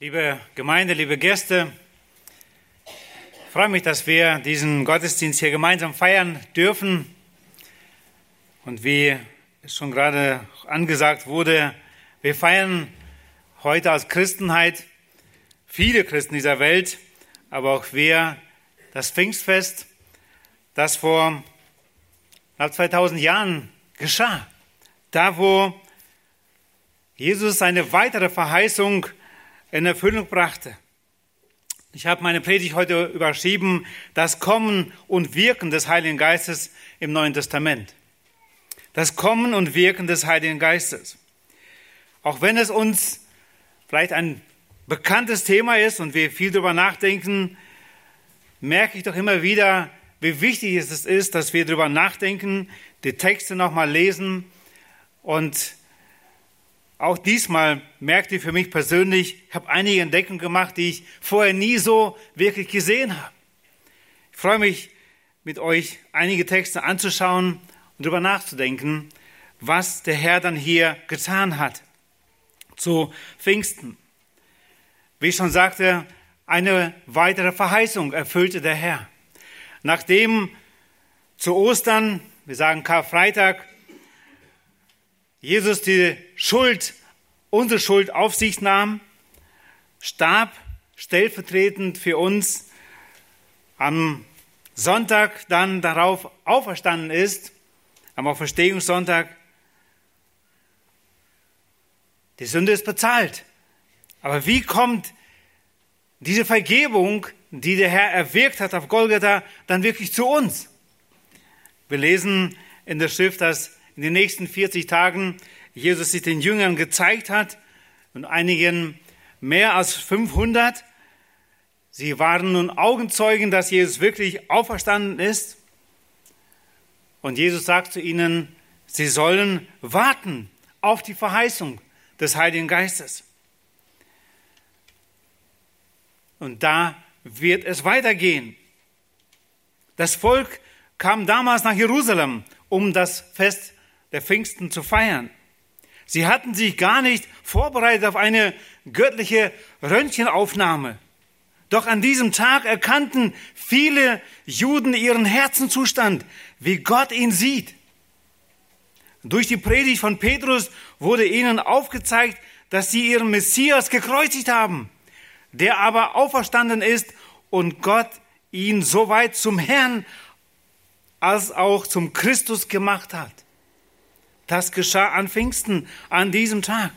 Liebe Gemeinde, liebe Gäste, ich freue mich, dass wir diesen Gottesdienst hier gemeinsam feiern dürfen. Und wie es schon gerade angesagt wurde, wir feiern heute als Christenheit, viele Christen dieser Welt, aber auch wir, das Pfingstfest, das vor knapp 2000 Jahren geschah. Da, wo Jesus eine weitere Verheißung in Erfüllung brachte. Ich habe meine Predigt heute überschrieben, das Kommen und Wirken des Heiligen Geistes im Neuen Testament. Das Kommen und Wirken des Heiligen Geistes. Auch wenn es uns vielleicht ein bekanntes Thema ist und wir viel darüber nachdenken, merke ich doch immer wieder, wie wichtig es ist, dass wir darüber nachdenken, die Texte nochmal lesen und auch diesmal merkte ich für mich persönlich, ich habe einige Entdeckungen gemacht, die ich vorher nie so wirklich gesehen habe. Ich freue mich, mit euch einige Texte anzuschauen und darüber nachzudenken, was der Herr dann hier getan hat zu Pfingsten. Wie ich schon sagte, eine weitere Verheißung erfüllte der Herr. Nachdem zu Ostern, wir sagen Karfreitag, Jesus die Schuld, unsere Schuld auf sich nahm, starb stellvertretend für uns am Sonntag dann darauf auferstanden ist, am Auferstehungssonntag. Die Sünde ist bezahlt. Aber wie kommt diese Vergebung, die der Herr erwirkt hat auf Golgatha, dann wirklich zu uns? Wir lesen in der Schrift, dass in den nächsten 40 Tagen Jesus sich den Jüngern gezeigt hat und einigen mehr als 500. Sie waren nun Augenzeugen, dass Jesus wirklich auferstanden ist. Und Jesus sagt zu ihnen, sie sollen warten auf die Verheißung des Heiligen Geistes. Und da wird es weitergehen. Das Volk kam damals nach Jerusalem, um das Fest der Pfingsten zu feiern. Sie hatten sich gar nicht vorbereitet auf eine göttliche Röntgenaufnahme. Doch an diesem Tag erkannten viele Juden ihren Herzenzustand, wie Gott ihn sieht. Durch die Predigt von Petrus wurde ihnen aufgezeigt, dass sie ihren Messias gekreuzigt haben, der aber auferstanden ist und Gott ihn soweit zum Herrn als auch zum Christus gemacht hat. Das geschah an Pfingsten, an diesem Tag.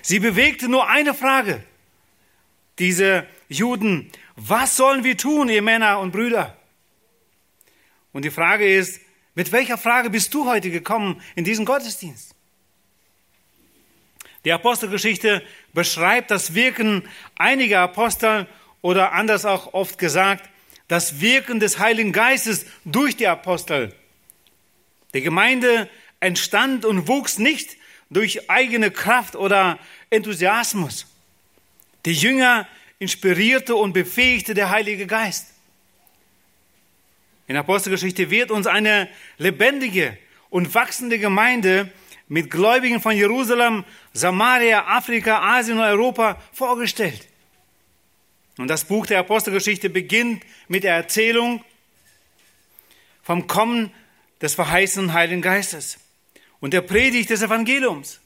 Sie bewegte nur eine Frage. Diese Juden, was sollen wir tun, ihr Männer und Brüder? Und die Frage ist, mit welcher Frage bist du heute gekommen in diesen Gottesdienst? Die Apostelgeschichte beschreibt das Wirken einiger Apostel oder anders auch oft gesagt, das Wirken des Heiligen Geistes durch die Apostel. Die Gemeinde entstand und wuchs nicht durch eigene Kraft oder Enthusiasmus. Die Jünger inspirierte und befähigte der Heilige Geist. In Apostelgeschichte wird uns eine lebendige und wachsende Gemeinde mit Gläubigen von Jerusalem, Samaria, Afrika, Asien und Europa vorgestellt. Und das Buch der Apostelgeschichte beginnt mit der Erzählung vom Kommen des verheißenen Heiligen Geistes und der Predigt des Evangeliums.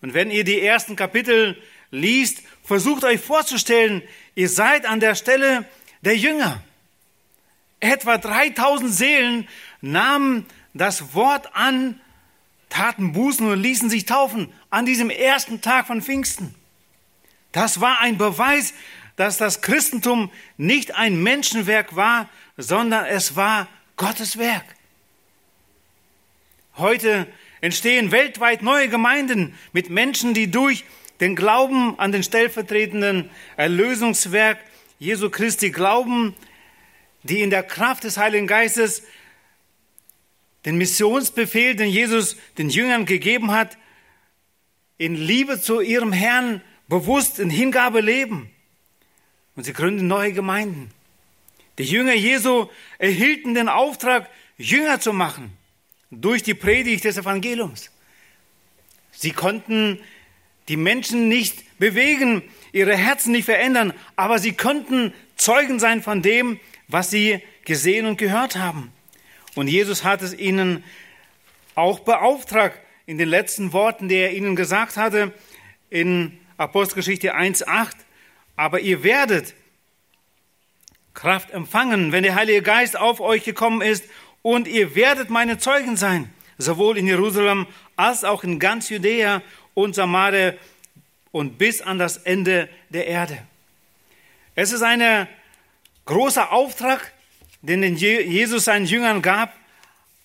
Und wenn ihr die ersten Kapitel liest, versucht euch vorzustellen, ihr seid an der Stelle der Jünger. Etwa 3000 Seelen nahmen das Wort an, taten Bußen und ließen sich taufen an diesem ersten Tag von Pfingsten. Das war ein Beweis, dass das Christentum nicht ein Menschenwerk war, sondern es war Gottes Werk. Heute entstehen weltweit neue Gemeinden mit Menschen, die durch den Glauben an den stellvertretenden Erlösungswerk Jesu Christi glauben, die in der Kraft des Heiligen Geistes den Missionsbefehl, den Jesus den Jüngern gegeben hat, in Liebe zu ihrem Herrn bewusst in Hingabe leben. Und sie gründen neue Gemeinden. Die Jünger Jesu erhielten den Auftrag, Jünger zu machen durch die Predigt des Evangeliums. Sie konnten die Menschen nicht bewegen, ihre Herzen nicht verändern, aber sie könnten Zeugen sein von dem, was sie gesehen und gehört haben. Und Jesus hat es ihnen auch beauftragt in den letzten Worten, die er ihnen gesagt hatte in Apostelgeschichte 1.8. Aber ihr werdet Kraft empfangen, wenn der Heilige Geist auf euch gekommen ist und ihr werdet meine Zeugen sein, sowohl in Jerusalem als auch in ganz Judäa und Samaria und bis an das Ende der Erde. Es ist ein großer Auftrag, den Jesus seinen Jüngern gab,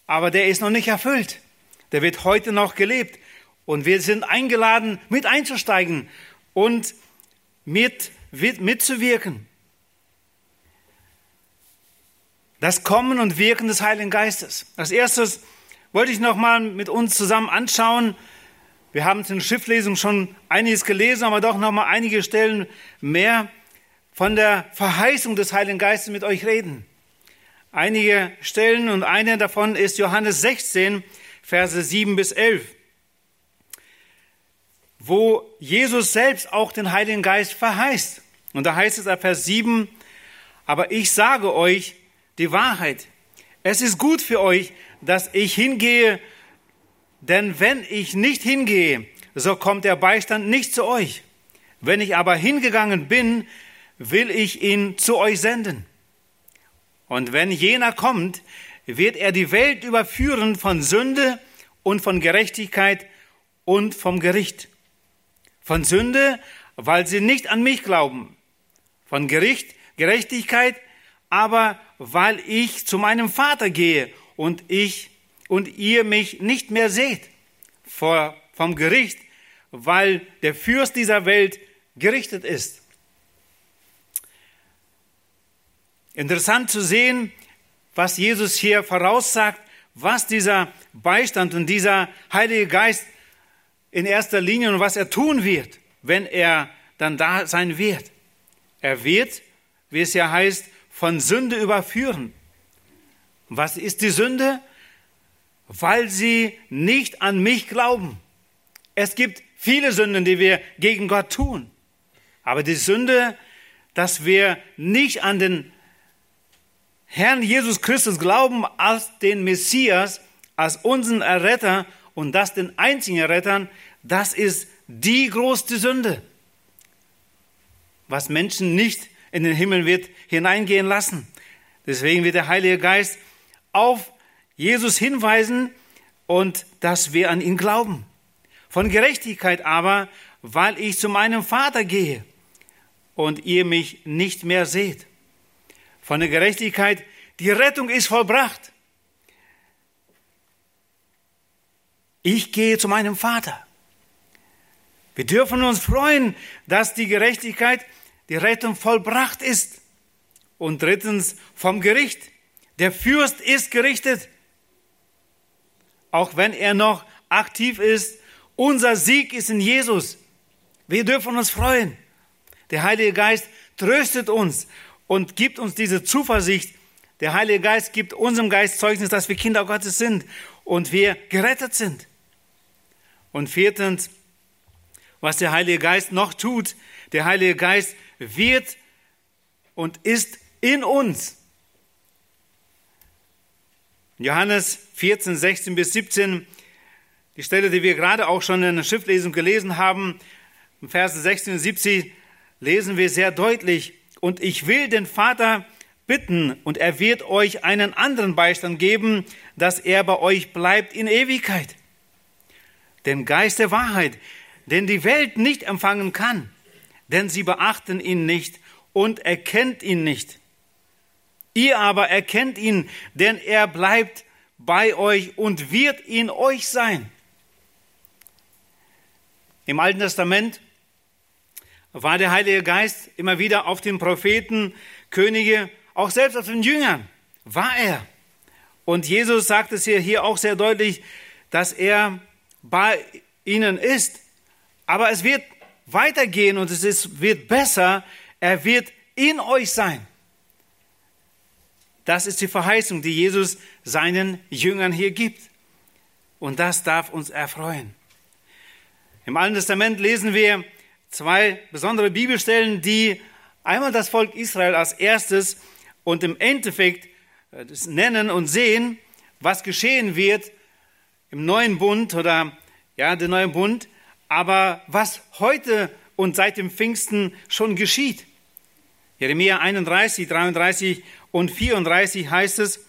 aber der ist noch nicht erfüllt. Der wird heute noch gelebt. Und wir sind eingeladen, mit einzusteigen und mit, mitzuwirken. Das Kommen und Wirken des Heiligen Geistes. Als erstes wollte ich noch mal mit uns zusammen anschauen. Wir haben in der Schriftlesung schon einiges gelesen, aber doch noch mal einige Stellen mehr von der Verheißung des Heiligen Geistes mit euch reden. Einige Stellen und eine davon ist Johannes 16, Verse 7 bis 11, wo Jesus selbst auch den Heiligen Geist verheißt. Und da heißt es ab Vers 7, aber ich sage euch die Wahrheit. Es ist gut für euch, dass ich hingehe, denn wenn ich nicht hingehe, so kommt der Beistand nicht zu euch. Wenn ich aber hingegangen bin, will ich ihn zu euch senden. Und wenn jener kommt, wird er die Welt überführen von Sünde und von Gerechtigkeit und vom Gericht. Von Sünde, weil sie nicht an mich glauben. Von Gericht, Gerechtigkeit, aber weil ich zu meinem Vater gehe und ich und ihr mich nicht mehr seht. Vor, vom Gericht, weil der Fürst dieser Welt gerichtet ist. Interessant zu sehen, was Jesus hier voraussagt, was dieser Beistand und dieser Heilige Geist in erster Linie und was er tun wird, wenn er dann da sein wird. Er wird, wie es ja heißt, von Sünde überführen. Was ist die Sünde? Weil sie nicht an mich glauben. Es gibt viele Sünden, die wir gegen Gott tun. Aber die Sünde, dass wir nicht an den Herrn Jesus Christus glauben als den Messias, als unseren Erretter und das den einzigen Errettern, das ist die größte Sünde, was Menschen nicht in den Himmel wird hineingehen lassen. Deswegen wird der Heilige Geist auf Jesus hinweisen und dass wir an ihn glauben. Von Gerechtigkeit aber, weil ich zu meinem Vater gehe und ihr mich nicht mehr seht von der Gerechtigkeit, die Rettung ist vollbracht. Ich gehe zu meinem Vater. Wir dürfen uns freuen, dass die Gerechtigkeit, die Rettung vollbracht ist. Und drittens vom Gericht. Der Fürst ist gerichtet. Auch wenn er noch aktiv ist, unser Sieg ist in Jesus. Wir dürfen uns freuen. Der Heilige Geist tröstet uns und gibt uns diese Zuversicht. Der Heilige Geist gibt unserem Geist Zeugnis, dass wir Kinder Gottes sind und wir gerettet sind. Und viertens, was der Heilige Geist noch tut, der Heilige Geist wird und ist in uns. Johannes 14, 16 bis 17, die Stelle, die wir gerade auch schon in der Schriftlesung gelesen haben, im Verse 16 und 17 lesen wir sehr deutlich, und ich will den Vater bitten, und er wird euch einen anderen Beistand geben, dass er bei euch bleibt in Ewigkeit. Den Geist der Wahrheit, den die Welt nicht empfangen kann, denn sie beachten ihn nicht und erkennt ihn nicht. Ihr aber erkennt ihn, denn er bleibt bei euch und wird in euch sein. Im Alten Testament war der Heilige Geist immer wieder auf den Propheten, Könige, auch selbst auf den Jüngern, war er. Und Jesus sagt es hier, hier auch sehr deutlich, dass er bei ihnen ist. Aber es wird weitergehen und es ist, wird besser. Er wird in euch sein. Das ist die Verheißung, die Jesus seinen Jüngern hier gibt. Und das darf uns erfreuen. Im Alten Testament lesen wir zwei besondere Bibelstellen, die einmal das Volk Israel als erstes und im Endeffekt äh, nennen und sehen, was geschehen wird im neuen Bund oder ja, der neue Bund, aber was heute und seit dem Pfingsten schon geschieht. Jeremia 31, 33 und 34 heißt es,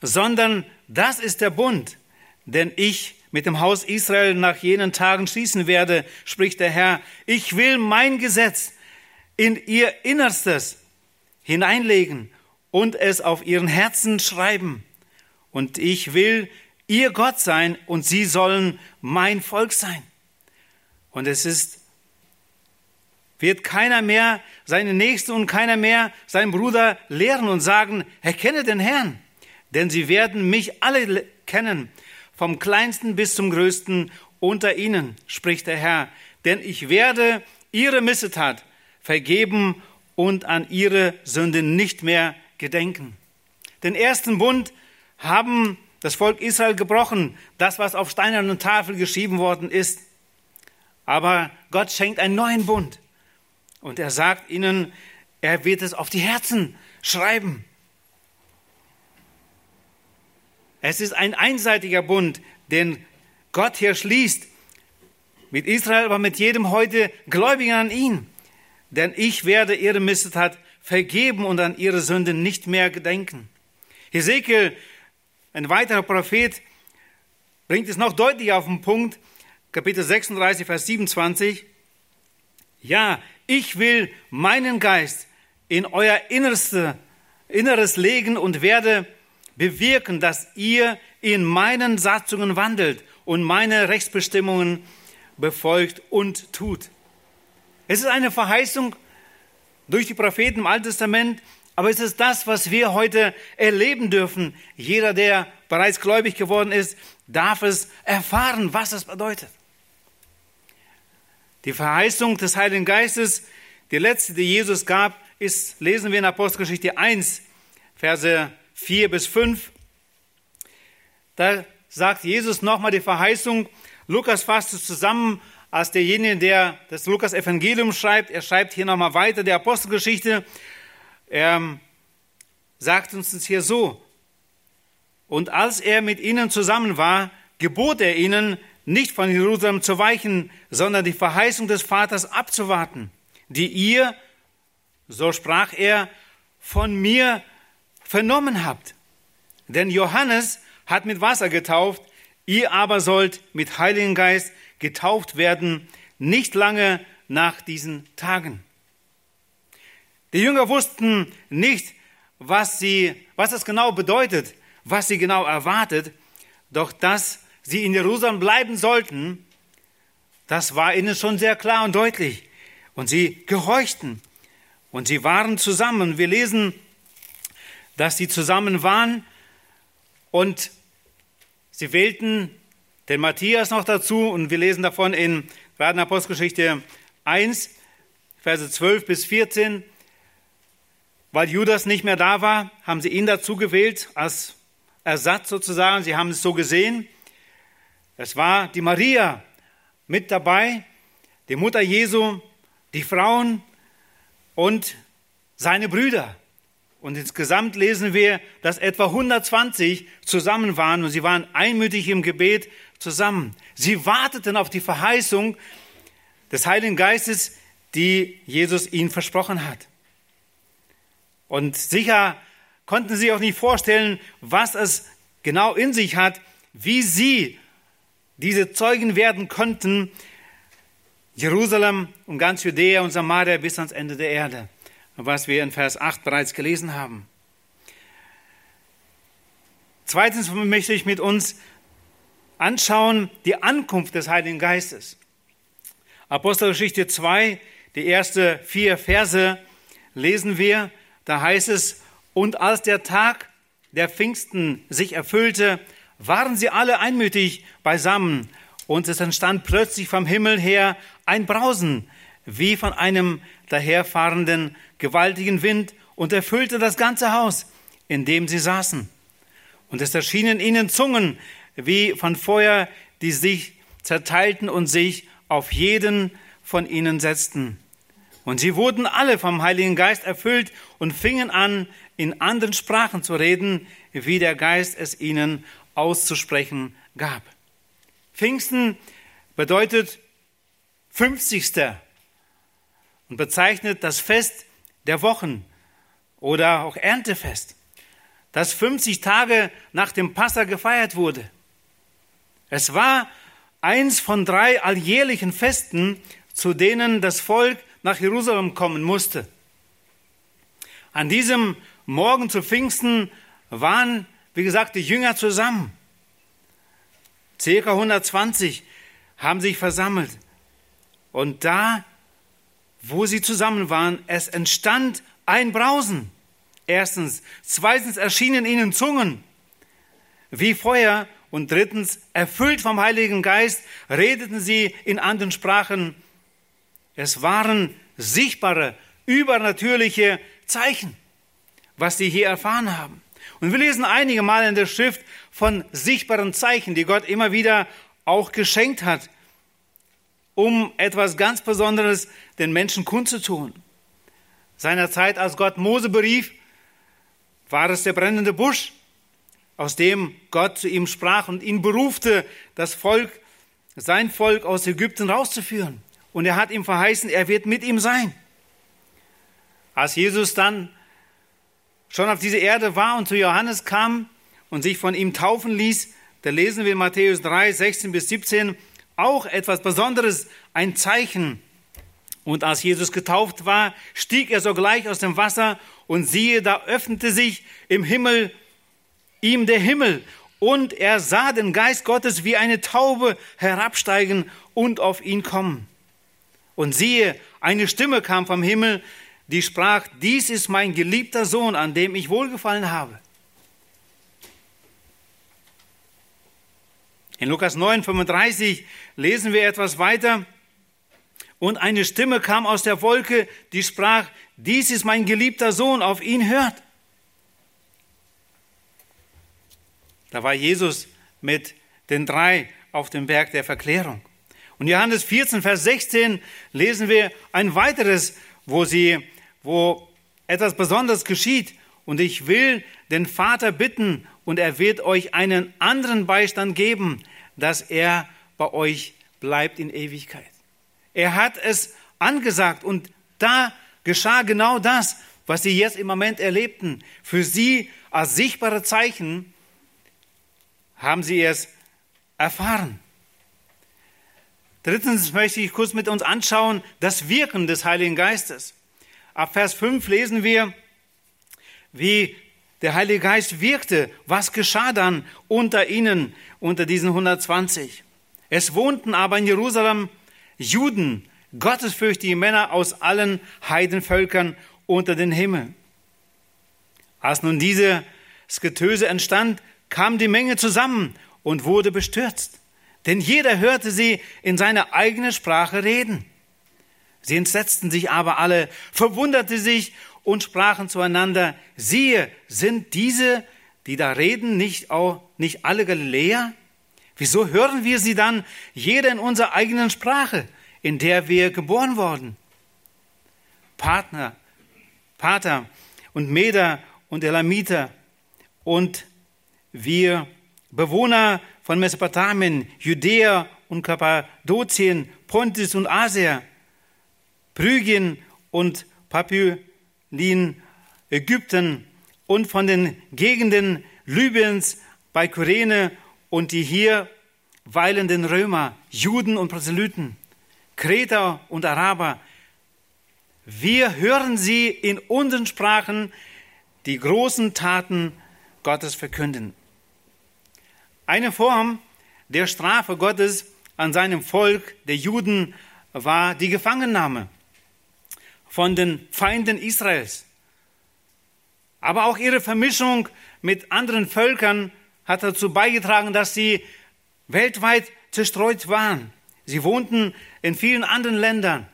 sondern das ist der Bund, den ich mit dem Haus Israel nach jenen Tagen schließen werde, spricht der Herr. Ich will mein Gesetz in ihr Innerstes hineinlegen und es auf ihren Herzen schreiben. Und ich will ihr Gott sein und sie sollen mein Volk sein. Und es ist, wird keiner mehr seine Nächsten und keiner mehr seinen Bruder lehren und sagen, erkenne den Herrn, denn sie werden mich alle kennen, vom kleinsten bis zum größten unter ihnen, spricht der Herr, denn ich werde ihre Missetat vergeben und an ihre Sünden nicht mehr gedenken. Den ersten Bund haben das Volk Israel gebrochen, das, was auf steinernen Tafel geschrieben worden ist. Aber Gott schenkt einen neuen Bund. Und er sagt ihnen, er wird es auf die Herzen schreiben. Es ist ein einseitiger Bund, den Gott hier schließt. Mit Israel, aber mit jedem heute Gläubigen an ihn. Denn ich werde ihre Missetat vergeben und an ihre Sünden nicht mehr gedenken. Hesekiel ein weiterer Prophet bringt es noch deutlicher auf den Punkt, Kapitel 36, Vers 27. Ja, ich will meinen Geist in euer Innerste, Inneres legen und werde bewirken, dass ihr in meinen Satzungen wandelt und meine Rechtsbestimmungen befolgt und tut. Es ist eine Verheißung durch die Propheten im Alten Testament, aber es ist das, was wir heute erleben dürfen. Jeder, der bereits gläubig geworden ist, darf es erfahren, was es bedeutet. Die Verheißung des Heiligen Geistes, die letzte, die Jesus gab, ist, lesen wir in Apostelgeschichte 1, Verse 4 bis 5. Da sagt Jesus nochmal die Verheißung. Lukas fasst es zusammen als derjenige, der das Lukas Evangelium schreibt. Er schreibt hier nochmal weiter die Apostelgeschichte. Er sagt uns das hier so. Und als er mit ihnen zusammen war, gebot er ihnen, nicht von Jerusalem zu weichen, sondern die Verheißung des Vaters abzuwarten, die ihr, so sprach er, von mir vernommen habt. Denn Johannes hat mit Wasser getauft, ihr aber sollt mit Heiligen Geist getauft werden, nicht lange nach diesen Tagen. Die Jünger wussten nicht, was, sie, was es genau bedeutet, was sie genau erwartet, doch dass sie in Jerusalem bleiben sollten, das war ihnen schon sehr klar und deutlich. Und sie gehorchten und sie waren zusammen. Wir lesen, dass sie zusammen waren und sie wählten den Matthias noch dazu und wir lesen davon in gerade in Apostelgeschichte 1, Verse 12 bis 14. Weil Judas nicht mehr da war, haben sie ihn dazu gewählt als Ersatz sozusagen. Sie haben es so gesehen. Es war die Maria mit dabei, die Mutter Jesu, die Frauen und seine Brüder. Und insgesamt lesen wir, dass etwa 120 zusammen waren und sie waren einmütig im Gebet zusammen. Sie warteten auf die Verheißung des Heiligen Geistes, die Jesus ihnen versprochen hat. Und sicher konnten sie auch nicht vorstellen, was es genau in sich hat, wie sie diese Zeugen werden konnten, Jerusalem und ganz Judäa und Samaria bis ans Ende der Erde, was wir in Vers 8 bereits gelesen haben. Zweitens möchte ich mit uns anschauen die Ankunft des Heiligen Geistes. Apostelgeschichte 2, die ersten vier Verse lesen wir, da heißt es, und als der Tag der Pfingsten sich erfüllte, waren sie alle einmütig beisammen, und es entstand plötzlich vom Himmel her ein Brausen, wie von einem daherfahrenden gewaltigen Wind, und erfüllte das ganze Haus, in dem sie saßen. Und es erschienen ihnen Zungen wie von Feuer, die sich zerteilten und sich auf jeden von ihnen setzten. Und sie wurden alle vom Heiligen Geist erfüllt und fingen an, in anderen Sprachen zu reden, wie der Geist es ihnen auszusprechen gab. Pfingsten bedeutet 50. und bezeichnet das Fest der Wochen oder auch Erntefest, das 50 Tage nach dem Passa gefeiert wurde. Es war eins von drei alljährlichen Festen, zu denen das Volk nach Jerusalem kommen musste. An diesem Morgen zu Pfingsten waren, wie gesagt, die Jünger zusammen. Circa 120 haben sich versammelt. Und da, wo sie zusammen waren, es entstand ein Brausen. Erstens. Zweitens erschienen ihnen Zungen wie Feuer. Und drittens, erfüllt vom Heiligen Geist, redeten sie in anderen Sprachen. Es waren sichtbare, übernatürliche Zeichen, was sie hier erfahren haben. Und wir lesen einige Mal in der Schrift von sichtbaren Zeichen, die Gott immer wieder auch geschenkt hat, um etwas ganz Besonderes den Menschen kundzutun. Seiner Zeit, als Gott Mose berief, war es der brennende Busch, aus dem Gott zu ihm sprach und ihn berufte, das Volk, sein Volk aus Ägypten rauszuführen. Und er hat ihm verheißen, er wird mit ihm sein. Als Jesus dann schon auf diese Erde war und zu Johannes kam und sich von ihm taufen ließ, da lesen wir in Matthäus 3, 16 bis 17 auch etwas Besonderes, ein Zeichen. Und als Jesus getauft war, stieg er sogleich aus dem Wasser und siehe, da öffnete sich im Himmel ihm der Himmel und er sah den Geist Gottes wie eine Taube herabsteigen und auf ihn kommen. Und siehe, eine Stimme kam vom Himmel, die sprach, dies ist mein geliebter Sohn, an dem ich wohlgefallen habe. In Lukas 9, 35 lesen wir etwas weiter. Und eine Stimme kam aus der Wolke, die sprach, dies ist mein geliebter Sohn, auf ihn hört. Da war Jesus mit den drei auf dem Berg der Verklärung. Und Johannes 14, Vers 16 lesen wir ein weiteres, wo sie wo etwas Besonderes geschieht. Und ich will den Vater bitten, und er wird euch einen anderen Beistand geben, dass er bei euch bleibt in Ewigkeit. Er hat es angesagt und da geschah genau das, was sie jetzt im Moment erlebten. Für sie als sichtbare Zeichen haben sie es erfahren. Drittens möchte ich kurz mit uns anschauen das Wirken des Heiligen Geistes. Ab Vers 5 lesen wir, wie der Heilige Geist wirkte. Was geschah dann unter ihnen, unter diesen 120? Es wohnten aber in Jerusalem Juden, gottesfürchtige Männer aus allen Heidenvölkern unter den Himmel. Als nun dieses Getöse entstand, kam die Menge zusammen und wurde bestürzt. Denn jeder hörte sie in seiner eigenen Sprache reden. Sie entsetzten sich aber alle, verwunderte sich und sprachen zueinander, siehe, sind diese, die da reden, nicht auch, nicht alle Galiläer? Wieso hören wir sie dann jeder in unserer eigenen Sprache, in der wir geboren wurden? Partner, Pater und Meder und Elamiter und wir Bewohner von Mesopotamien, Judäa und Kappadokien, Pontus und Asia, Phrygien und Papylin, Ägypten und von den Gegenden Libyens bei Kyrene und die hier weilenden Römer, Juden und Proselyten, Kreter und Araber. Wir hören sie in unseren Sprachen die großen Taten Gottes verkünden. Eine Form der Strafe Gottes an seinem Volk, der Juden, war die Gefangennahme von den Feinden Israels. Aber auch ihre Vermischung mit anderen Völkern hat dazu beigetragen, dass sie weltweit zerstreut waren. Sie wohnten in vielen anderen Ländern.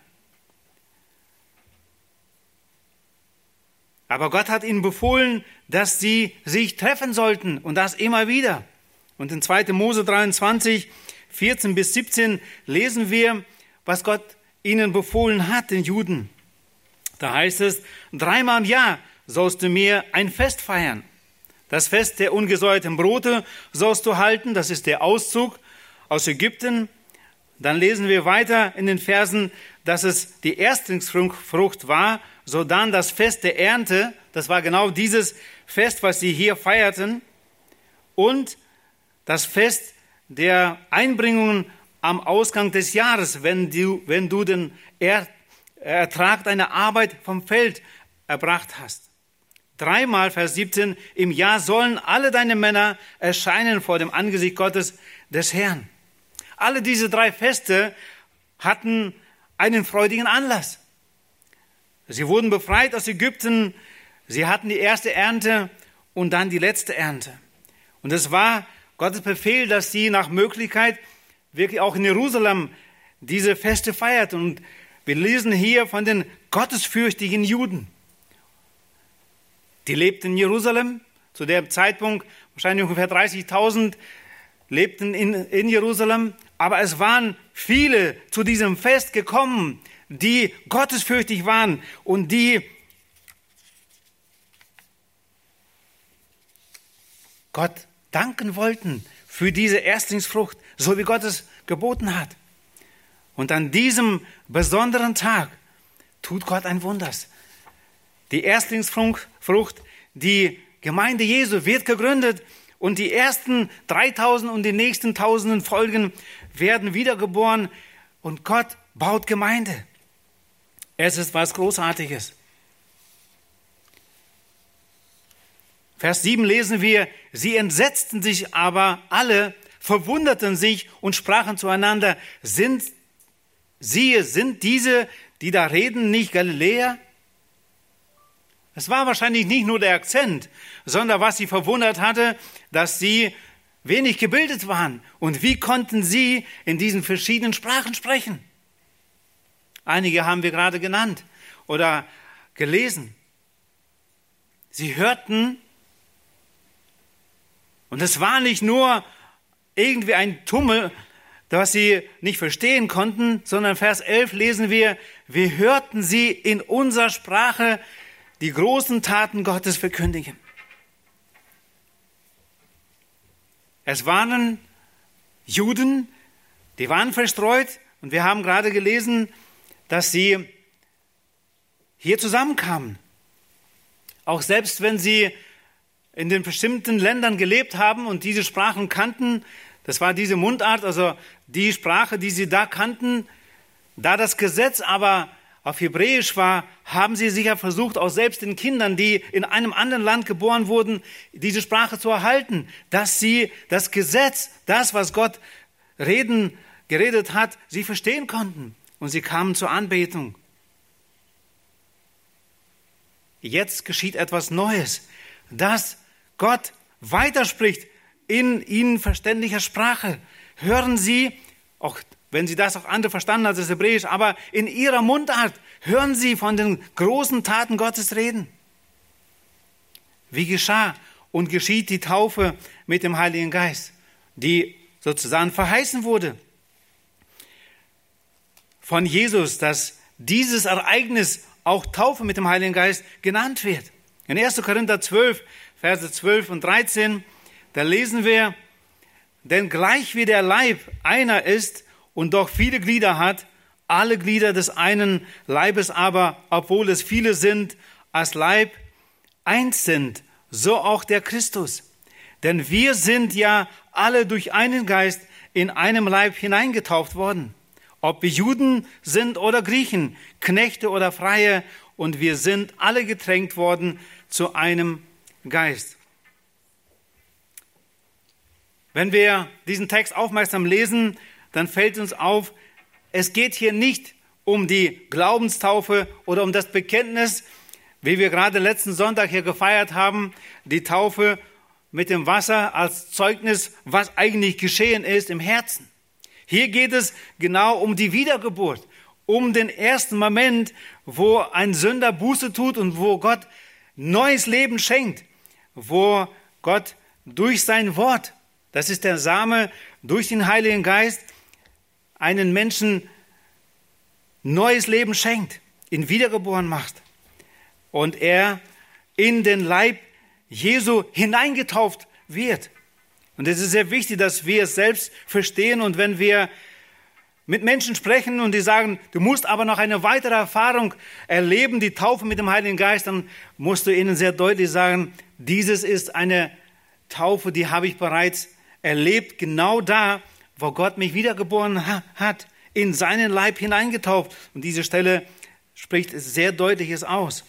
Aber Gott hat ihnen befohlen, dass sie sich treffen sollten und das immer wieder. Und in 2. Mose 23, 14 bis 17 lesen wir, was Gott ihnen befohlen hat, den Juden. Da heißt es, dreimal im Jahr sollst du mir ein Fest feiern. Das Fest der ungesäuerten Brote sollst du halten, das ist der Auszug aus Ägypten. Dann lesen wir weiter in den Versen, dass es die Erstlingsfrucht war, so dann das Fest der Ernte, das war genau dieses Fest, was sie hier feierten, und das Fest der Einbringungen am Ausgang des Jahres, wenn du, wenn du den Ertrag deiner Arbeit vom Feld erbracht hast. Dreimal, Vers 17, im Jahr sollen alle deine Männer erscheinen vor dem Angesicht Gottes des Herrn. Alle diese drei Feste hatten einen freudigen Anlass. Sie wurden befreit aus Ägypten, sie hatten die erste Ernte und dann die letzte Ernte. Und es war Gottes Befehl, dass sie nach Möglichkeit wirklich auch in Jerusalem diese Feste feierten. Und wir lesen hier von den gottesfürchtigen Juden. Die lebten in Jerusalem, zu dem Zeitpunkt wahrscheinlich ungefähr 30.000 lebten in, in Jerusalem, aber es waren viele zu diesem Fest gekommen, die gottesfürchtig waren und die Gott danken wollten für diese Erstlingsfrucht, so wie Gott es geboten hat. Und an diesem besonderen Tag tut Gott ein Wunders. Die Erstlingsfrucht, die Gemeinde Jesu wird gegründet und die ersten 3000 und die nächsten tausenden Folgen werden wiedergeboren und Gott baut Gemeinde. Es ist was Großartiges. Vers 7 lesen wir, sie entsetzten sich aber alle, verwunderten sich und sprachen zueinander, sind, siehe, sind diese, die da reden, nicht Galiläer? Es war wahrscheinlich nicht nur der Akzent, sondern was sie verwundert hatte, dass sie wenig gebildet waren. Und wie konnten sie in diesen verschiedenen Sprachen sprechen? Einige haben wir gerade genannt oder gelesen. Sie hörten, und es war nicht nur irgendwie ein Tummel, was sie nicht verstehen konnten, sondern Vers 11 lesen wir, wir hörten sie in unserer Sprache die großen Taten Gottes verkündigen. Es waren Juden, die waren verstreut und wir haben gerade gelesen, dass sie hier zusammenkamen. Auch selbst wenn sie in den bestimmten Ländern gelebt haben und diese Sprachen kannten, das war diese Mundart, also die Sprache, die sie da kannten, da das Gesetz aber auf Hebräisch war, haben sie sicher versucht, auch selbst den Kindern, die in einem anderen Land geboren wurden, diese Sprache zu erhalten, dass sie das Gesetz, das, was Gott reden, geredet hat, sie verstehen konnten. Und sie kamen zur Anbetung. Jetzt geschieht etwas Neues, dass Gott weiterspricht in ihnen verständlicher Sprache. Hören Sie, auch wenn Sie das auch andere verstanden als das Hebräisch, aber in Ihrer Mundart hören Sie von den großen Taten Gottes reden. Wie geschah und geschieht die Taufe mit dem Heiligen Geist, die sozusagen verheißen wurde von Jesus, dass dieses Ereignis auch Taufe mit dem Heiligen Geist genannt wird. In 1. Korinther 12, Verse 12 und 13, da lesen wir, denn gleich wie der Leib einer ist und doch viele Glieder hat, alle Glieder des einen Leibes aber, obwohl es viele sind, als Leib eins sind, so auch der Christus. Denn wir sind ja alle durch einen Geist in einem Leib hineingetauft worden. Ob wir Juden sind oder Griechen, Knechte oder Freie, und wir sind alle getränkt worden zu einem Geist. Wenn wir diesen Text aufmerksam lesen, dann fällt uns auf, es geht hier nicht um die Glaubenstaufe oder um das Bekenntnis, wie wir gerade letzten Sonntag hier gefeiert haben, die Taufe mit dem Wasser als Zeugnis, was eigentlich geschehen ist im Herzen. Hier geht es genau um die Wiedergeburt, um den ersten Moment, wo ein Sünder Buße tut und wo Gott neues Leben schenkt, wo Gott durch sein Wort, das ist der Same, durch den Heiligen Geist, einen Menschen neues Leben schenkt, ihn wiedergeboren macht und er in den Leib Jesu hineingetauft wird. Und es ist sehr wichtig, dass wir es selbst verstehen und wenn wir mit Menschen sprechen und die sagen, du musst aber noch eine weitere Erfahrung erleben, die Taufe mit dem Heiligen Geist, dann musst du ihnen sehr deutlich sagen, dieses ist eine Taufe, die habe ich bereits erlebt, genau da, wo Gott mich wiedergeboren hat, in seinen Leib hineingetauft. Und diese Stelle spricht sehr deutliches aus.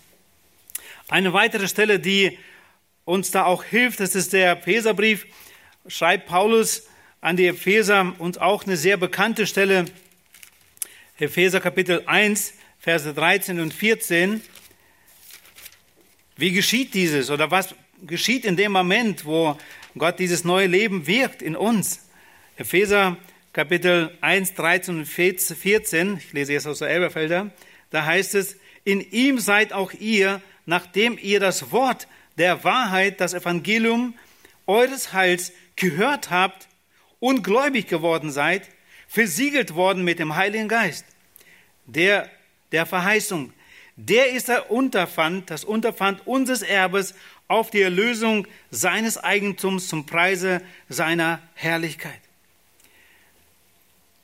Eine weitere Stelle, die uns da auch hilft, das ist der Epheserbrief, schreibt Paulus an die Epheser uns auch eine sehr bekannte Stelle, Epheser Kapitel 1, Verse 13 und 14. Wie geschieht dieses oder was geschieht in dem Moment, wo Gott dieses neue Leben wirkt in uns? Epheser Kapitel 1, 13 und 14, ich lese jetzt aus der Elberfelder, da heißt es, in ihm seid auch ihr, nachdem ihr das Wort der Wahrheit, das Evangelium eures Heils gehört habt und gläubig geworden seid, versiegelt worden mit dem Heiligen Geist, der der Verheißung. Der ist der Unterpfand, das Unterpfand unseres Erbes auf die Erlösung seines Eigentums zum Preise seiner Herrlichkeit.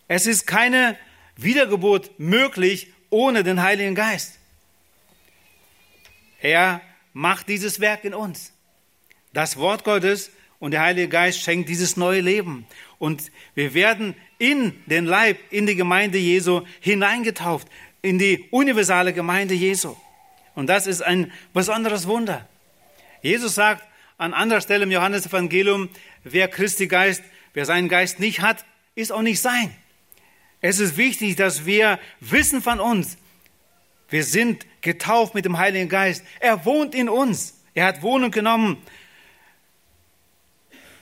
Es ist keine Wiedergeburt möglich ohne den Heiligen Geist. Er macht dieses Werk in uns. Das Wort Gottes und der Heilige Geist schenkt dieses neue Leben. Und wir werden in den Leib, in die Gemeinde Jesu hineingetauft, in die universale Gemeinde Jesu. Und das ist ein besonderes Wunder. Jesus sagt an anderer Stelle im Johannesevangelium, wer Christi Geist, wer seinen Geist nicht hat, ist auch nicht sein. Es ist wichtig, dass wir wissen von uns, wir sind getauft mit dem Heiligen Geist. Er wohnt in uns. Er hat Wohnung genommen.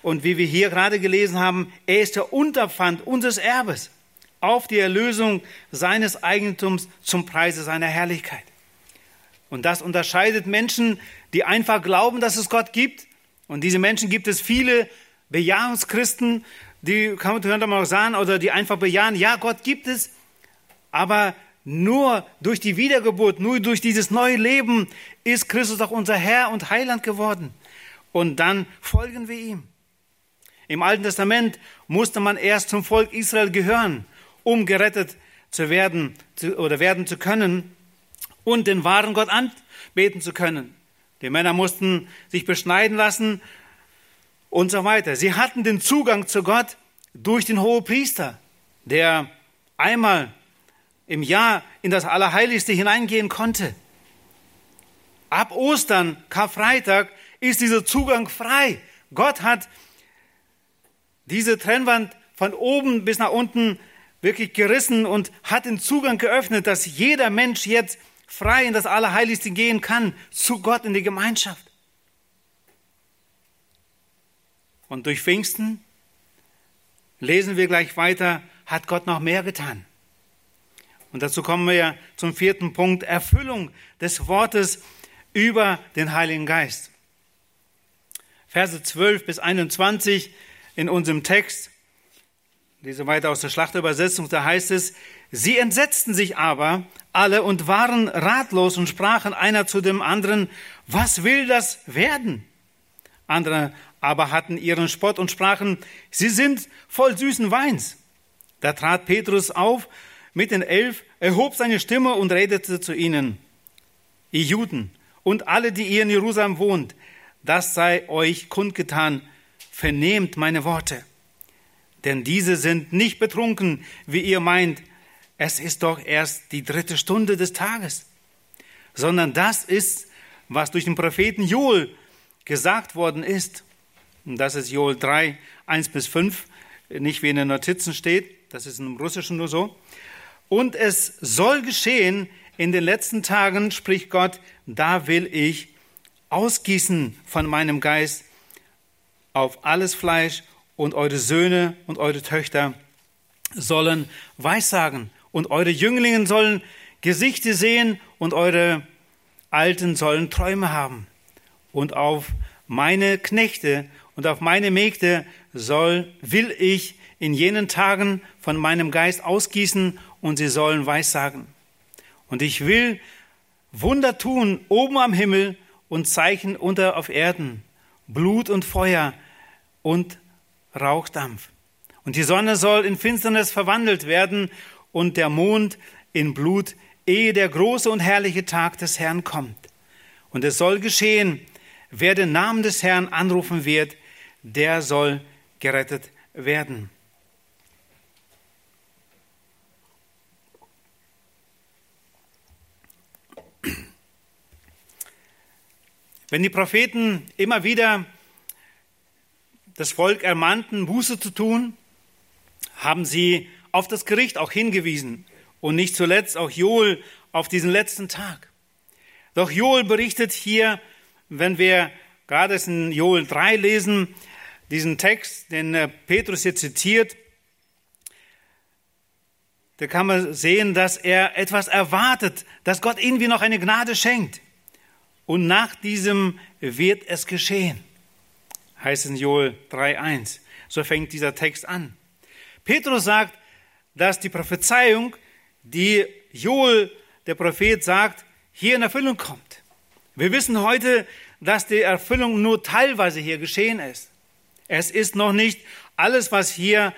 Und wie wir hier gerade gelesen haben, er ist der Unterpfand unseres Erbes auf die Erlösung seines Eigentums zum Preise seiner Herrlichkeit. Und das unterscheidet Menschen, die einfach glauben, dass es Gott gibt. Und diese Menschen gibt es viele Bejahungschristen, die kann man auch sagen, oder die einfach bejahen, ja, Gott gibt es, aber nur durch die Wiedergeburt, nur durch dieses neue Leben ist Christus auch unser Herr und Heiland geworden. Und dann folgen wir ihm. Im Alten Testament musste man erst zum Volk Israel gehören, um gerettet zu werden oder werden zu können und den wahren Gott anbeten zu können. Die Männer mussten sich beschneiden lassen und so weiter. Sie hatten den Zugang zu Gott durch den Hohepriester, der einmal im Jahr in das Allerheiligste hineingehen konnte. Ab Ostern, Karfreitag, ist dieser Zugang frei. Gott hat diese Trennwand von oben bis nach unten wirklich gerissen und hat den Zugang geöffnet, dass jeder Mensch jetzt frei in das Allerheiligste gehen kann, zu Gott in die Gemeinschaft. Und durch Pfingsten, lesen wir gleich weiter, hat Gott noch mehr getan. Und dazu kommen wir ja zum vierten Punkt, Erfüllung des Wortes über den Heiligen Geist. Verse 12 bis 21 in unserem Text, lese weiter aus der Schlachterübersetzung, da heißt es, sie entsetzten sich aber alle und waren ratlos und sprachen einer zu dem anderen, was will das werden? Andere aber hatten ihren Spott und sprachen, sie sind voll süßen Weins. Da trat Petrus auf mit den elf, erhob seine Stimme und redete zu ihnen, ihr Juden und alle, die ihr in Jerusalem wohnt, das sei euch kundgetan, vernehmt meine Worte. Denn diese sind nicht betrunken, wie ihr meint, es ist doch erst die dritte Stunde des Tages, sondern das ist, was durch den Propheten Joel gesagt worden ist. Und das ist Joel 3, 1 bis 5, nicht wie in den Notizen steht, das ist im Russischen nur so. Und es soll geschehen in den letzten Tagen, spricht Gott, da will ich ausgießen von meinem Geist auf alles Fleisch und eure Söhne und eure Töchter sollen Weissagen und eure Jünglingen sollen Gesichter sehen und eure Alten sollen Träume haben. Und auf meine Knechte und auf meine Mägde soll, will ich in jenen Tagen von meinem Geist ausgießen und sie sollen Weissagen. Und ich will Wunder tun oben am Himmel und Zeichen unter auf Erden, Blut und Feuer und Rauchdampf. Und die Sonne soll in Finsternis verwandelt werden und der Mond in Blut, ehe der große und herrliche Tag des Herrn kommt. Und es soll geschehen, wer den Namen des Herrn anrufen wird, der soll gerettet werden. Wenn die Propheten immer wieder das Volk ermannten, Buße zu tun, haben sie auf das Gericht auch hingewiesen und nicht zuletzt auch Joel auf diesen letzten Tag. Doch Joel berichtet hier, wenn wir gerade in Joel 3 lesen, diesen Text, den äh, Petrus hier zitiert, da kann man sehen, dass er etwas erwartet, dass Gott irgendwie noch eine Gnade schenkt. Und nach diesem wird es geschehen, heißt es in Joel 3.1. So fängt dieser Text an. Petrus sagt, dass die Prophezeiung, die Joel, der Prophet, sagt, hier in Erfüllung kommt. Wir wissen heute, dass die Erfüllung nur teilweise hier geschehen ist. Es ist noch nicht alles, was hier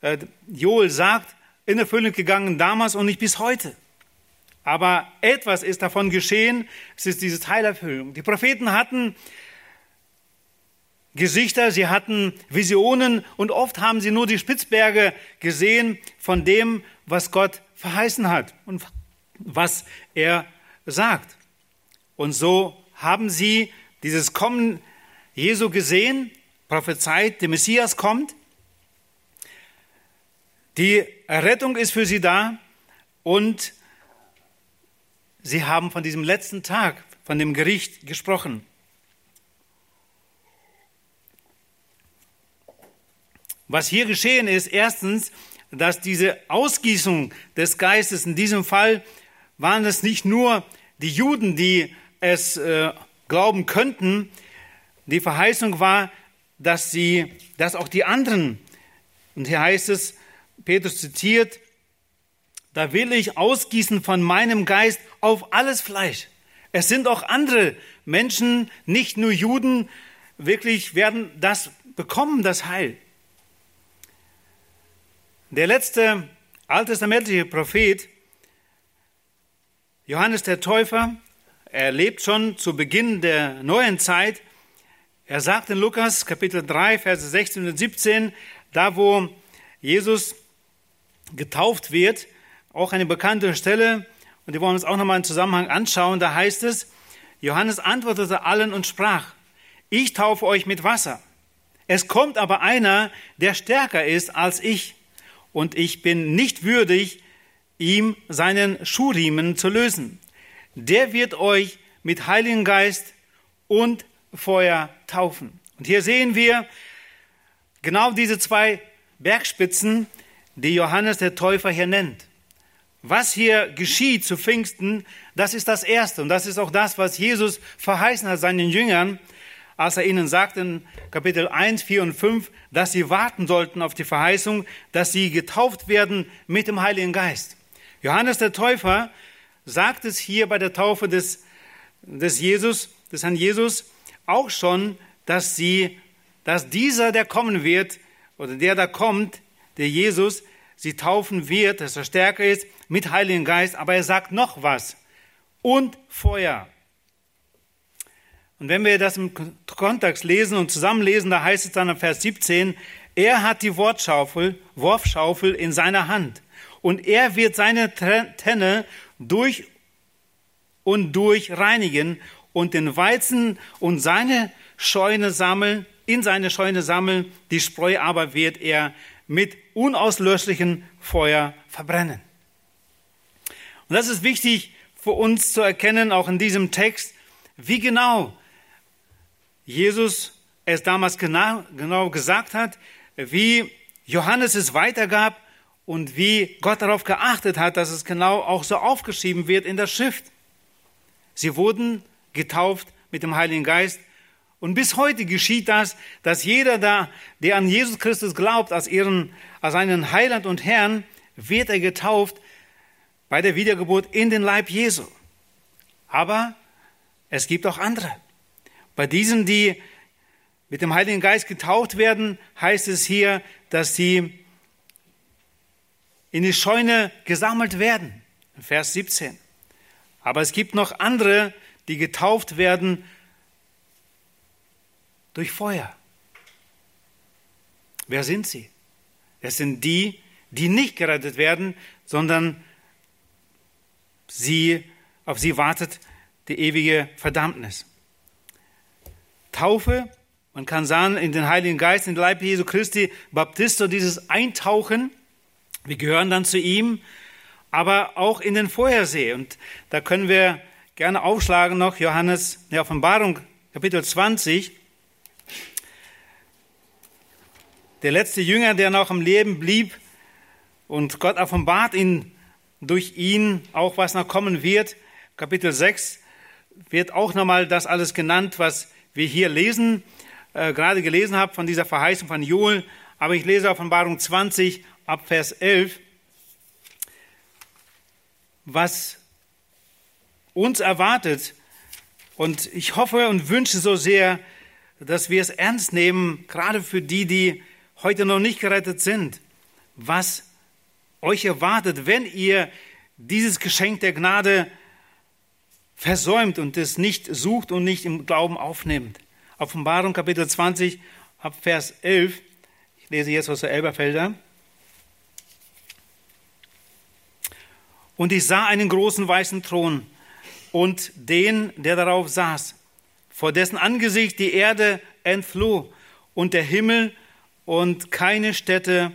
äh, Joel sagt, in Erfüllung gegangen damals und nicht bis heute. Aber etwas ist davon geschehen, es ist diese Teilerfüllung. Die Propheten hatten Gesichter, sie hatten Visionen und oft haben sie nur die Spitzberge gesehen von dem, was Gott verheißen hat und was er sagt. Und so haben sie dieses Kommen Jesu gesehen, prophezeit, der Messias kommt. Die Errettung ist für sie da und sie haben von diesem letzten Tag, von dem Gericht gesprochen. Was hier geschehen ist, erstens, dass diese Ausgießung des Geistes, in diesem Fall waren es nicht nur die Juden, die es äh, glauben könnten, die Verheißung war, dass sie, dass auch die anderen, und hier heißt es, Petrus zitiert, da will ich ausgießen von meinem Geist auf alles Fleisch. Es sind auch andere Menschen, nicht nur Juden, wirklich werden das bekommen, das Heil. Der letzte alttestamentliche Prophet, Johannes der Täufer, er lebt schon zu Beginn der neuen Zeit. Er sagt in Lukas Kapitel 3, Verse 16 und 17, da wo Jesus getauft wird, auch eine bekannte Stelle, und die wollen wir uns auch nochmal im Zusammenhang anschauen, da heißt es, Johannes antwortete allen und sprach, ich taufe euch mit Wasser. Es kommt aber einer, der stärker ist als ich, und ich bin nicht würdig, ihm seinen Schuhriemen zu lösen. Der wird euch mit Heiligen Geist und Feuer taufen. Und hier sehen wir genau diese zwei Bergspitzen, die Johannes der Täufer hier nennt. Was hier geschieht zu Pfingsten, das ist das Erste. Und das ist auch das, was Jesus verheißen hat seinen Jüngern als er ihnen sagt in Kapitel 1, 4 und 5, dass sie warten sollten auf die Verheißung, dass sie getauft werden mit dem Heiligen Geist. Johannes der Täufer sagt es hier bei der Taufe des, des Jesus, des Herrn Jesus, auch schon, dass sie, dass dieser, der kommen wird, oder der da kommt, der Jesus, sie taufen wird, dass er stärker ist, mit Heiligen Geist, aber er sagt noch was. Und Feuer. Und wenn wir das im Kontext lesen und zusammenlesen, da heißt es dann im Vers 17, er hat die Wortschaufel, Worfschaufel in seiner Hand und er wird seine Tenne durch und durch reinigen und den Weizen und seine Scheune sammeln, in seine Scheune sammeln, die Spreu aber wird er mit unauslöschlichem Feuer verbrennen. Und das ist wichtig für uns zu erkennen, auch in diesem Text, wie genau Jesus es damals genau, genau gesagt hat, wie Johannes es weitergab und wie Gott darauf geachtet hat, dass es genau auch so aufgeschrieben wird in der Schrift. Sie wurden getauft mit dem Heiligen Geist und bis heute geschieht das, dass jeder da, der an Jesus Christus glaubt, als, ihren, als seinen Heiland und Herrn, wird er getauft bei der Wiedergeburt in den Leib Jesu. Aber es gibt auch andere. Bei diesen, die mit dem Heiligen Geist getaucht werden, heißt es hier, dass sie in die Scheune gesammelt werden. Vers 17. Aber es gibt noch andere, die getauft werden durch Feuer. Wer sind sie? Es sind die, die nicht gerettet werden, sondern sie, auf sie wartet die ewige Verdammnis. Taufe, man kann sagen, in den Heiligen Geist, in den Leib Jesu Christi, Baptisto, dieses Eintauchen, wir gehören dann zu ihm, aber auch in den Feuersee. Und da können wir gerne aufschlagen noch, Johannes, der Offenbarung, Kapitel 20. Der letzte Jünger, der noch am Leben blieb und Gott offenbart ihn durch ihn auch, was noch kommen wird. Kapitel 6 wird auch nochmal das alles genannt, was wir hier lesen, äh, gerade gelesen haben von dieser Verheißung von Joel. Aber ich lese Offenbarung 20 ab Vers 11, was uns erwartet. Und ich hoffe und wünsche so sehr, dass wir es ernst nehmen, gerade für die, die heute noch nicht gerettet sind, was euch erwartet, wenn ihr dieses Geschenk der Gnade versäumt und es nicht sucht und nicht im Glauben aufnimmt. Offenbarung Kapitel 20 ab Vers 11. Ich lese jetzt aus der Elberfelder. Und ich sah einen großen weißen Thron und den, der darauf saß, vor dessen Angesicht die Erde entfloh und der Himmel und keine Stätte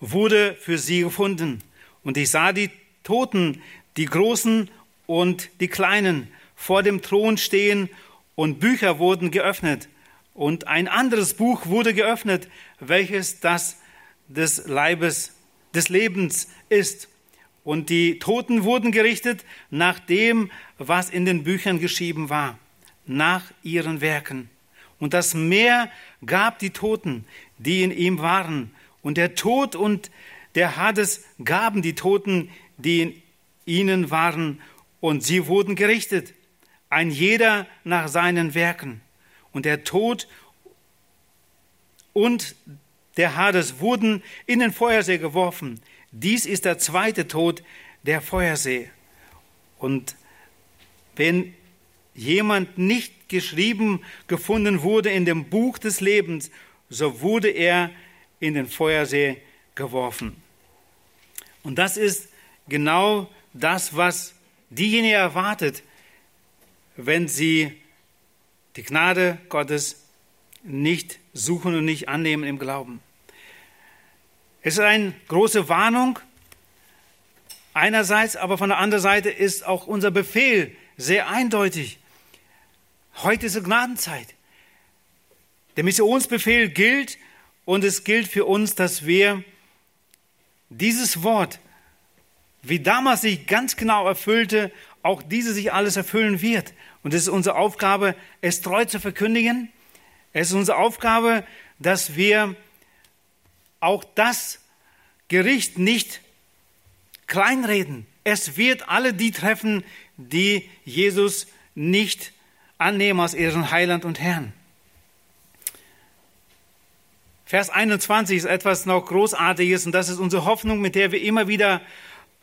wurde für sie gefunden. Und ich sah die Toten, die Großen und die Kleinen, vor dem Thron stehen und Bücher wurden geöffnet. Und ein anderes Buch wurde geöffnet, welches das des Leibes, des Lebens ist. Und die Toten wurden gerichtet nach dem, was in den Büchern geschrieben war, nach ihren Werken. Und das Meer gab die Toten, die in ihm waren. Und der Tod und der Hades gaben die Toten, die in ihnen waren. Und sie wurden gerichtet, ein jeder nach seinen Werken. Und der Tod und der Hades wurden in den Feuersee geworfen. Dies ist der zweite Tod, der Feuersee. Und wenn jemand nicht geschrieben gefunden wurde in dem Buch des Lebens, so wurde er in den Feuersee geworfen. Und das ist genau das, was diejenigen erwartet, wenn sie die Gnade Gottes nicht suchen und nicht annehmen im Glauben. Es ist eine große Warnung einerseits, aber von der anderen Seite ist auch unser Befehl sehr eindeutig. Heute ist Gnadenzeit. Der Missionsbefehl gilt und es gilt für uns, dass wir dieses Wort, wie damals sich ganz genau erfüllte, auch diese sich alles erfüllen wird. Und es ist unsere Aufgabe, es treu zu verkündigen. Es ist unsere Aufgabe, dass wir auch das Gericht nicht kleinreden. Es wird alle die treffen, die Jesus nicht annehmen als ihren Heiland und Herrn. Vers 21 ist etwas noch Großartiges und das ist unsere Hoffnung, mit der wir immer wieder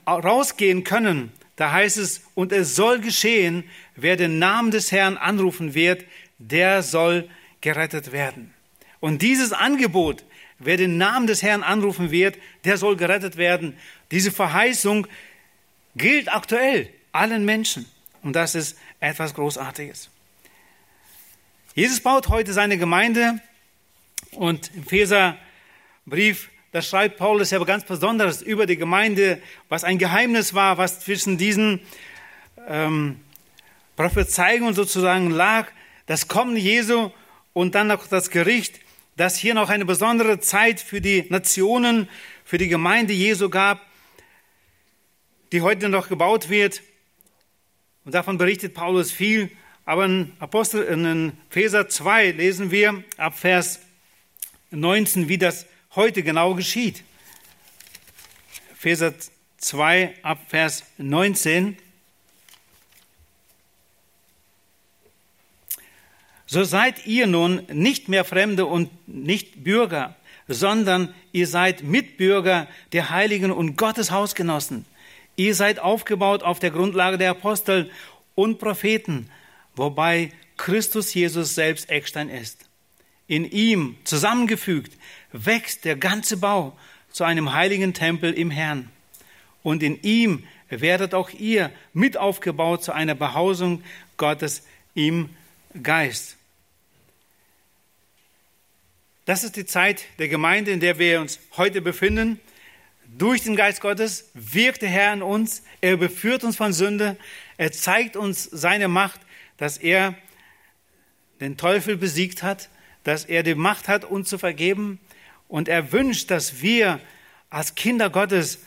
rausgehen können. Da heißt es, und es soll geschehen, wer den Namen des Herrn anrufen wird, der soll gerettet werden. Und dieses Angebot, Wer den Namen des Herrn anrufen wird, der soll gerettet werden. Diese Verheißung gilt aktuell allen Menschen. Und das ist etwas Großartiges. Jesus baut heute seine Gemeinde und im Feserbrief, da schreibt Paulus ja ganz Besonderes über die Gemeinde, was ein Geheimnis war, was zwischen diesen ähm, Prophezeiungen sozusagen lag, das Kommen Jesu und dann noch das Gericht dass hier noch eine besondere Zeit für die Nationen, für die Gemeinde Jesu gab, die heute noch gebaut wird. Und davon berichtet Paulus viel. Aber in Apostel, in Epheser 2 lesen wir ab Vers 19, wie das heute genau geschieht. Epheser 2 ab Vers 19. So seid ihr nun nicht mehr Fremde und nicht Bürger, sondern ihr seid Mitbürger der Heiligen und Gottes Hausgenossen. Ihr seid aufgebaut auf der Grundlage der Apostel und Propheten, wobei Christus Jesus selbst Eckstein ist. In ihm zusammengefügt wächst der ganze Bau zu einem heiligen Tempel im Herrn. Und in ihm werdet auch ihr mit aufgebaut zu einer Behausung Gottes im Geist. Das ist die Zeit der Gemeinde, in der wir uns heute befinden. Durch den Geist Gottes wirkt der Herr in uns. Er beführt uns von Sünde. Er zeigt uns seine Macht, dass er den Teufel besiegt hat, dass er die Macht hat, uns zu vergeben. Und er wünscht, dass wir als Kinder Gottes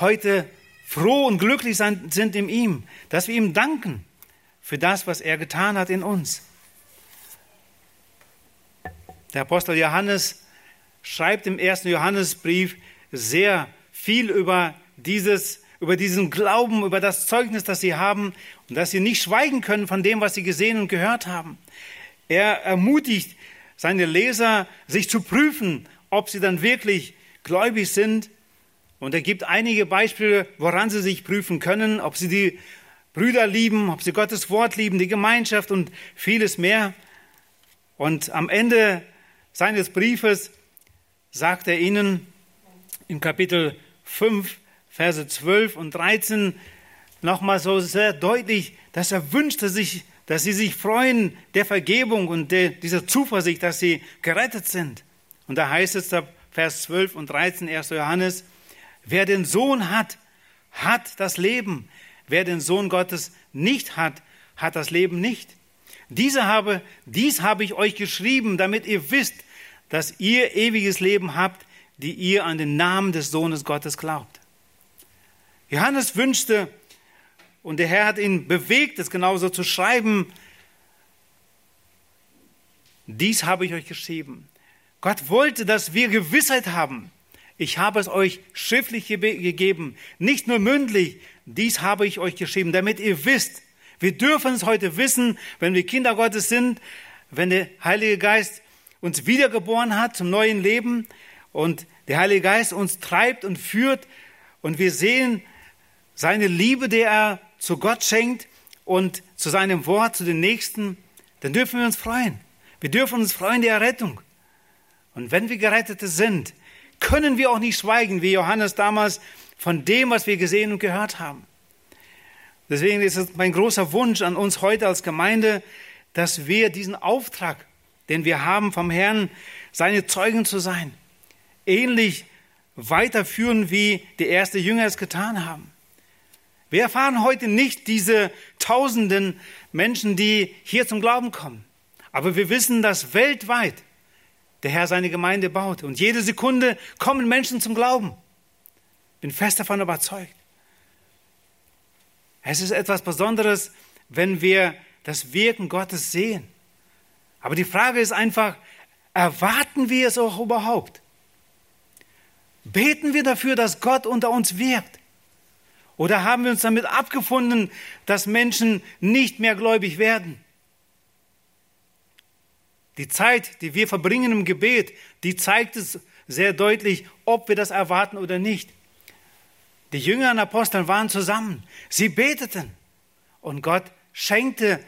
heute froh und glücklich sind in ihm, dass wir ihm danken für das, was er getan hat in uns. Der Apostel Johannes schreibt im ersten Johannesbrief sehr viel über dieses, über diesen Glauben, über das Zeugnis, das sie haben und dass sie nicht schweigen können von dem, was sie gesehen und gehört haben. Er ermutigt seine Leser, sich zu prüfen, ob sie dann wirklich gläubig sind. Und er gibt einige Beispiele, woran sie sich prüfen können, ob sie die Brüder lieben, ob sie Gottes Wort lieben, die Gemeinschaft und vieles mehr. Und am Ende seines Briefes sagt er ihnen im Kapitel 5, Verse 12 und 13 nochmal so sehr deutlich, dass er wünschte sich, dass sie sich freuen der Vergebung und der, dieser Zuversicht, dass sie gerettet sind. Und da heißt es Vers 12 und 13, 1. Johannes, wer den Sohn hat, hat das Leben. Wer den Sohn Gottes nicht hat, hat das Leben nicht. Diese habe, dies habe ich euch geschrieben, damit ihr wisst, dass ihr ewiges Leben habt, die ihr an den Namen des Sohnes Gottes glaubt. Johannes wünschte, und der Herr hat ihn bewegt, es genauso zu schreiben, dies habe ich euch geschrieben. Gott wollte, dass wir Gewissheit haben. Ich habe es euch schriftlich gegeben, nicht nur mündlich, dies habe ich euch geschrieben, damit ihr wisst, wir dürfen es heute wissen, wenn wir Kinder Gottes sind, wenn der Heilige Geist uns wiedergeboren hat zum neuen Leben und der Heilige Geist uns treibt und führt und wir sehen seine Liebe, die er zu Gott schenkt und zu seinem Wort, zu den Nächsten, dann dürfen wir uns freuen. Wir dürfen uns freuen der Errettung. Und wenn wir Gerettete sind, können wir auch nicht schweigen, wie Johannes damals, von dem, was wir gesehen und gehört haben. Deswegen ist es mein großer Wunsch an uns heute als Gemeinde, dass wir diesen Auftrag, den wir haben vom Herrn, seine Zeugen zu sein, ähnlich weiterführen, wie die ersten Jünger es getan haben. Wir erfahren heute nicht diese tausenden Menschen, die hier zum Glauben kommen. Aber wir wissen, dass weltweit der Herr seine Gemeinde baut. Und jede Sekunde kommen Menschen zum Glauben. Bin fest davon überzeugt. Es ist etwas Besonderes, wenn wir das Wirken Gottes sehen. Aber die Frage ist einfach, erwarten wir es auch überhaupt? Beten wir dafür, dass Gott unter uns wirkt? Oder haben wir uns damit abgefunden, dass Menschen nicht mehr gläubig werden? Die Zeit, die wir verbringen im Gebet, die zeigt es sehr deutlich, ob wir das erwarten oder nicht. Die Jünger und Apostel waren zusammen. Sie beteten. Und Gott schenkte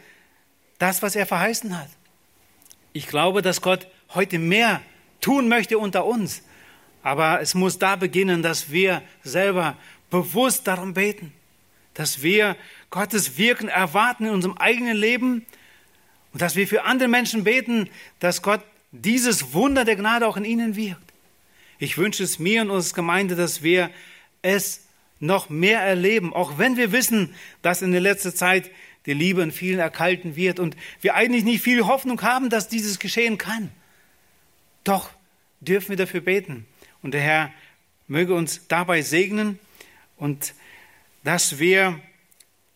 das, was er verheißen hat. Ich glaube, dass Gott heute mehr tun möchte unter uns. Aber es muss da beginnen, dass wir selber bewusst darum beten, dass wir Gottes Wirken erwarten in unserem eigenen Leben und dass wir für andere Menschen beten, dass Gott dieses Wunder der Gnade auch in ihnen wirkt. Ich wünsche es mir und unserer Gemeinde, dass wir es noch mehr erleben, auch wenn wir wissen, dass in der letzten Zeit die Liebe in vielen erkalten wird und wir eigentlich nicht viel Hoffnung haben, dass dieses geschehen kann. Doch dürfen wir dafür beten. Und der Herr möge uns dabei segnen und dass wir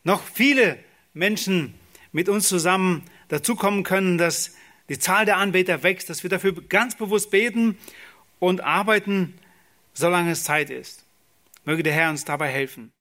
noch viele Menschen mit uns zusammen dazukommen können, dass die Zahl der Anbeter wächst, dass wir dafür ganz bewusst beten und arbeiten, solange es Zeit ist Möge der Herr uns dabei helfen.